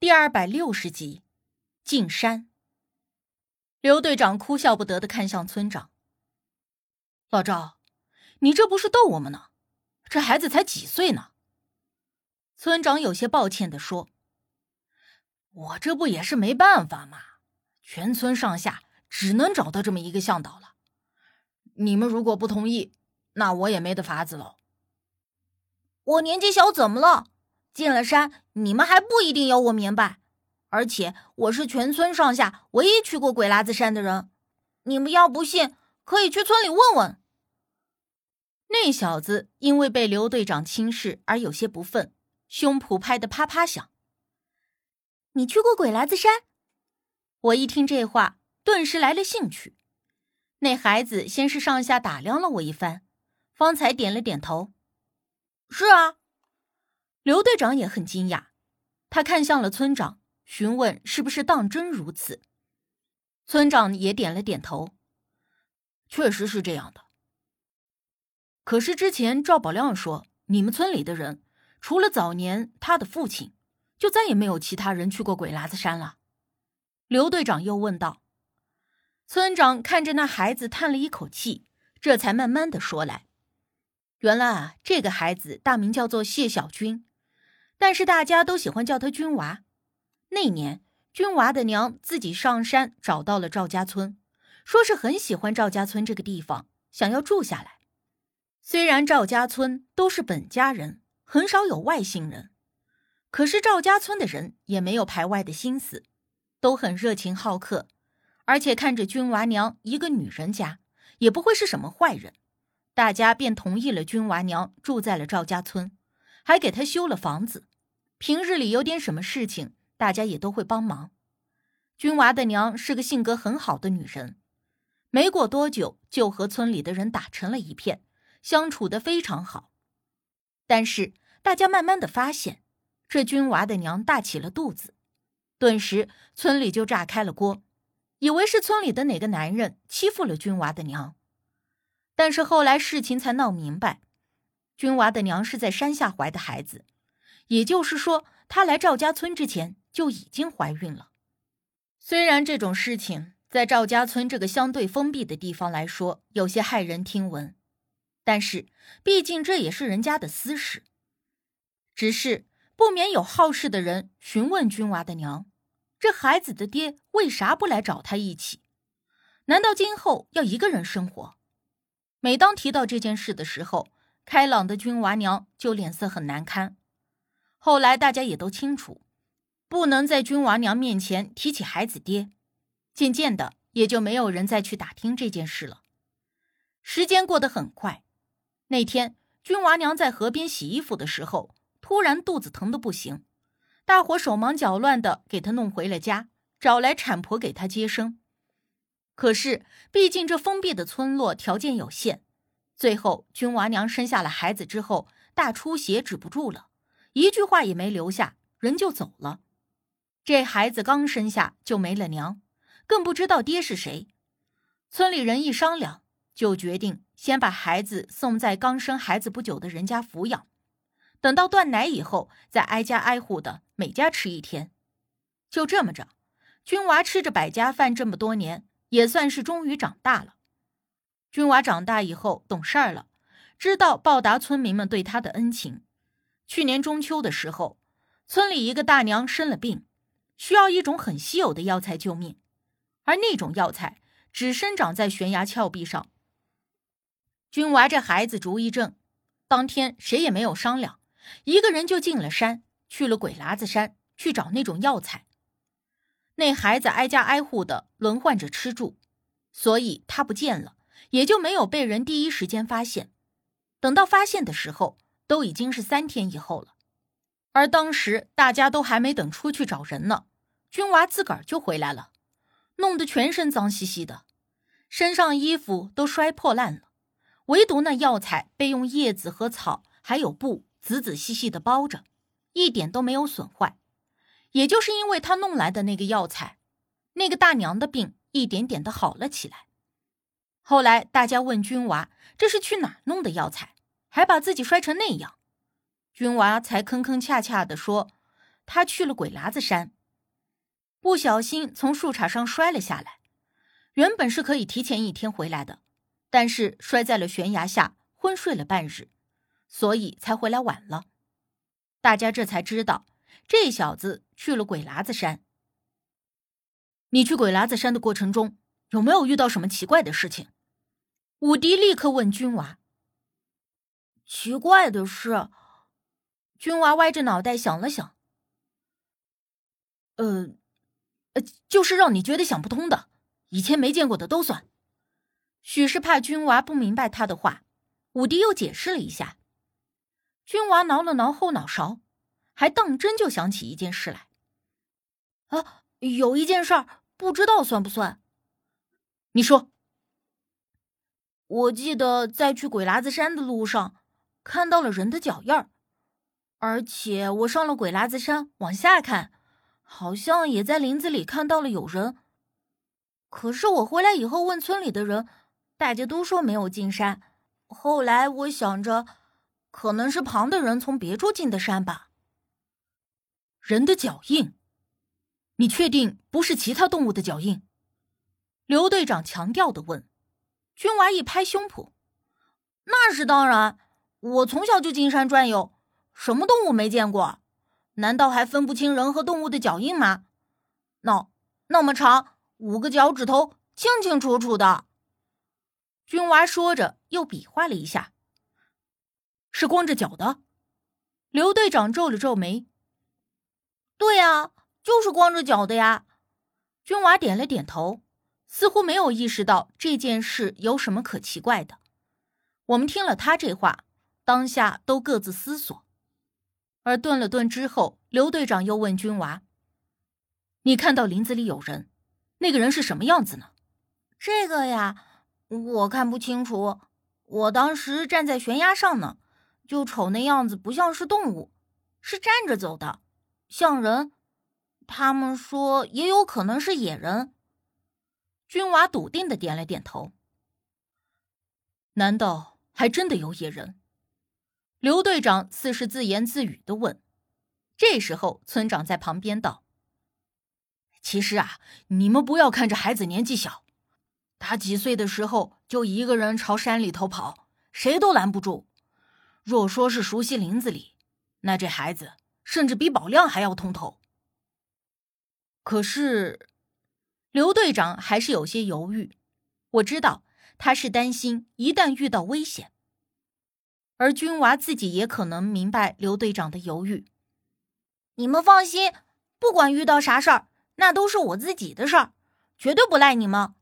第二百六十集，进山。刘队长哭笑不得的看向村长：“老赵，你这不是逗我们呢？这孩子才几岁呢？”村长有些抱歉的说：“我这不也是没办法嘛，全村上下只能找到这么一个向导了。你们如果不同意，那我也没得法子喽。我年纪小怎么了？”进了山，你们还不一定有我明白。而且我是全村上下唯一去过鬼拉子山的人。你们要不信，可以去村里问问。那小子因为被刘队长轻视而有些不忿，胸脯拍得啪啪响。你去过鬼拉子山？我一听这话，顿时来了兴趣。那孩子先是上下打量了我一番，方才点了点头：“是啊。”刘队长也很惊讶，他看向了村长，询问是不是当真如此。村长也点了点头，确实是这样的。可是之前赵宝亮说，你们村里的人除了早年他的父亲，就再也没有其他人去过鬼喇子山了。刘队长又问道。村长看着那孩子，叹了一口气，这才慢慢的说来：“原来啊，这个孩子大名叫做谢小军。”但是大家都喜欢叫他军娃。那年，军娃的娘自己上山找到了赵家村，说是很喜欢赵家村这个地方，想要住下来。虽然赵家村都是本家人，很少有外姓人，可是赵家村的人也没有排外的心思，都很热情好客，而且看着军娃娘一个女人家，也不会是什么坏人，大家便同意了军娃娘住在了赵家村，还给她修了房子。平日里有点什么事情，大家也都会帮忙。军娃的娘是个性格很好的女人，没过多久就和村里的人打成了一片，相处的非常好。但是大家慢慢的发现，这军娃的娘大起了肚子，顿时村里就炸开了锅，以为是村里的哪个男人欺负了军娃的娘。但是后来事情才闹明白，军娃的娘是在山下怀的孩子。也就是说，她来赵家村之前就已经怀孕了。虽然这种事情在赵家村这个相对封闭的地方来说有些骇人听闻，但是毕竟这也是人家的私事。只是不免有好事的人询问军娃的娘：“这孩子的爹为啥不来找他一起？难道今后要一个人生活？”每当提到这件事的时候，开朗的军娃娘就脸色很难堪。后来大家也都清楚，不能在君娃娘面前提起孩子爹，渐渐的也就没有人再去打听这件事了。时间过得很快，那天君娃娘在河边洗衣服的时候，突然肚子疼的不行，大伙手忙脚乱的给她弄回了家，找来产婆给她接生。可是毕竟这封闭的村落条件有限，最后君娃娘生下了孩子之后，大出血止不住了。一句话也没留下，人就走了。这孩子刚生下就没了娘，更不知道爹是谁。村里人一商量，就决定先把孩子送在刚生孩子不久的人家抚养，等到断奶以后，再挨家挨户的每家吃一天。就这么着，军娃吃着百家饭这么多年，也算是终于长大了。军娃长大以后懂事儿了，知道报答村民们对他的恩情。去年中秋的时候，村里一个大娘生了病，需要一种很稀有的药材救命，而那种药材只生长在悬崖峭壁上。君娃这孩子主意正，当天谁也没有商量，一个人就进了山，去了鬼喇子山去找那种药材。那孩子挨家挨户的轮换着吃住，所以他不见了，也就没有被人第一时间发现。等到发现的时候。都已经是三天以后了，而当时大家都还没等出去找人呢，军娃自个儿就回来了，弄得全身脏兮兮的，身上衣服都摔破烂了，唯独那药材被用叶子和草还有布仔仔细细的包着，一点都没有损坏。也就是因为他弄来的那个药材，那个大娘的病一点点的好了起来。后来大家问军娃，这是去哪弄的药材？还把自己摔成那样，军娃才吭吭恰恰的说：“他去了鬼喇子山，不小心从树杈上摔了下来。原本是可以提前一天回来的，但是摔在了悬崖下，昏睡了半日，所以才回来晚了。大家这才知道，这小子去了鬼喇子山。你去鬼喇子山的过程中，有没有遇到什么奇怪的事情？武迪立刻问君娃。奇怪的是，君娃歪着脑袋想了想，呃，就是让你觉得想不通的。以前没见过的都算。许是怕君娃不明白他的话，武迪又解释了一下。君娃挠了挠后脑勺，还当真就想起一件事来。啊，有一件事儿，不知道算不算？你说。我记得在去鬼喇子山的路上，看到了人的脚印儿，而且我上了鬼喇子山往下看，好像也在林子里看到了有人。可是我回来以后问村里的人，大家都说没有进山。后来我想着，可能是旁的人从别处进的山吧。人的脚印，你确定不是其他动物的脚印？刘队长强调的问。军娃一拍胸脯：“那是当然，我从小就进山转悠，什么动物没见过？难道还分不清人和动物的脚印吗？那那么长。”五个脚趾头清清楚楚的，军娃说着又比划了一下，是光着脚的。刘队长皱了皱眉：“对呀，就是光着脚的呀。”军娃点了点头，似乎没有意识到这件事有什么可奇怪的。我们听了他这话，当下都各自思索，而顿了顿之后，刘队长又问军娃：“你看到林子里有人？”那个人是什么样子呢？这个呀，我看不清楚。我当时站在悬崖上呢，就瞅那样子不像是动物，是站着走的，像人。他们说也有可能是野人。军娃笃定的点了点头。难道还真的有野人？刘队长似是自言自语的问。这时候，村长在旁边道。其实啊，你们不要看这孩子年纪小，他几岁的时候就一个人朝山里头跑，谁都拦不住。若说是熟悉林子里，那这孩子甚至比宝亮还要通透。可是，刘队长还是有些犹豫。我知道他是担心一旦遇到危险，而军娃自己也可能明白刘队长的犹豫。你们放心，不管遇到啥事儿。那都是我自己的事儿，绝对不赖你们。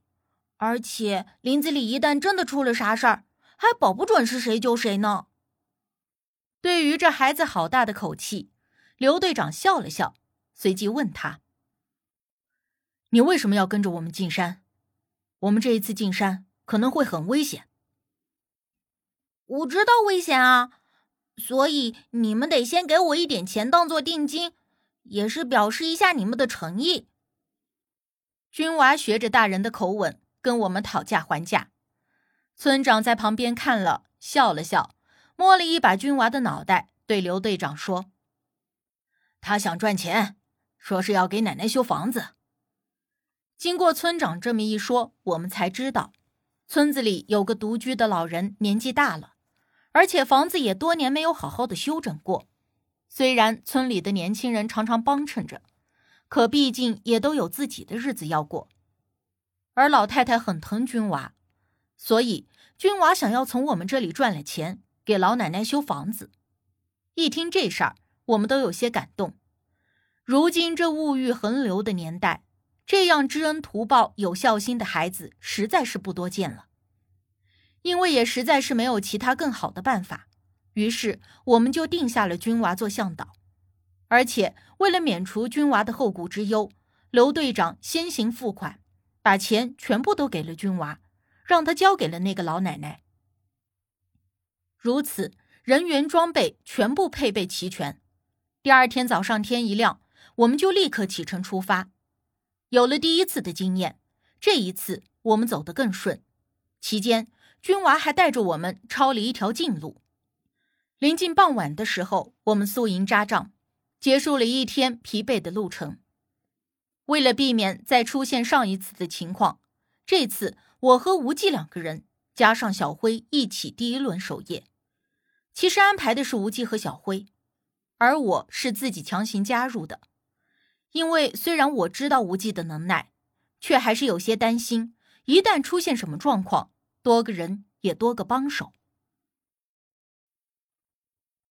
而且林子里一旦真的出了啥事儿，还保不准是谁救谁呢。对于这孩子好大的口气，刘队长笑了笑，随即问他：“你为什么要跟着我们进山？我们这一次进山可能会很危险。”我知道危险啊，所以你们得先给我一点钱当做定金。也是表示一下你们的诚意。军娃学着大人的口吻跟我们讨价还价，村长在旁边看了笑了笑，摸了一把军娃的脑袋，对刘队长说：“他想赚钱，说是要给奶奶修房子。”经过村长这么一说，我们才知道，村子里有个独居的老人，年纪大了，而且房子也多年没有好好的修整过。虽然村里的年轻人常常帮衬着，可毕竟也都有自己的日子要过。而老太太很疼军娃，所以军娃想要从我们这里赚了钱，给老奶奶修房子。一听这事儿，我们都有些感动。如今这物欲横流的年代，这样知恩图报、有孝心的孩子实在是不多见了。因为也实在是没有其他更好的办法。于是，我们就定下了军娃做向导，而且为了免除军娃的后顾之忧，刘队长先行付款，把钱全部都给了军娃，让他交给了那个老奶奶。如此，人员装备全部配备齐全。第二天早上天一亮，我们就立刻启程出发。有了第一次的经验，这一次我们走得更顺。期间，军娃还带着我们抄了一条近路。临近傍晚的时候，我们宿营扎帐，结束了一天疲惫的路程。为了避免再出现上一次的情况，这次我和无忌两个人加上小辉一起第一轮守夜。其实安排的是无忌和小辉，而我是自己强行加入的。因为虽然我知道无忌的能耐，却还是有些担心，一旦出现什么状况，多个人也多个帮手。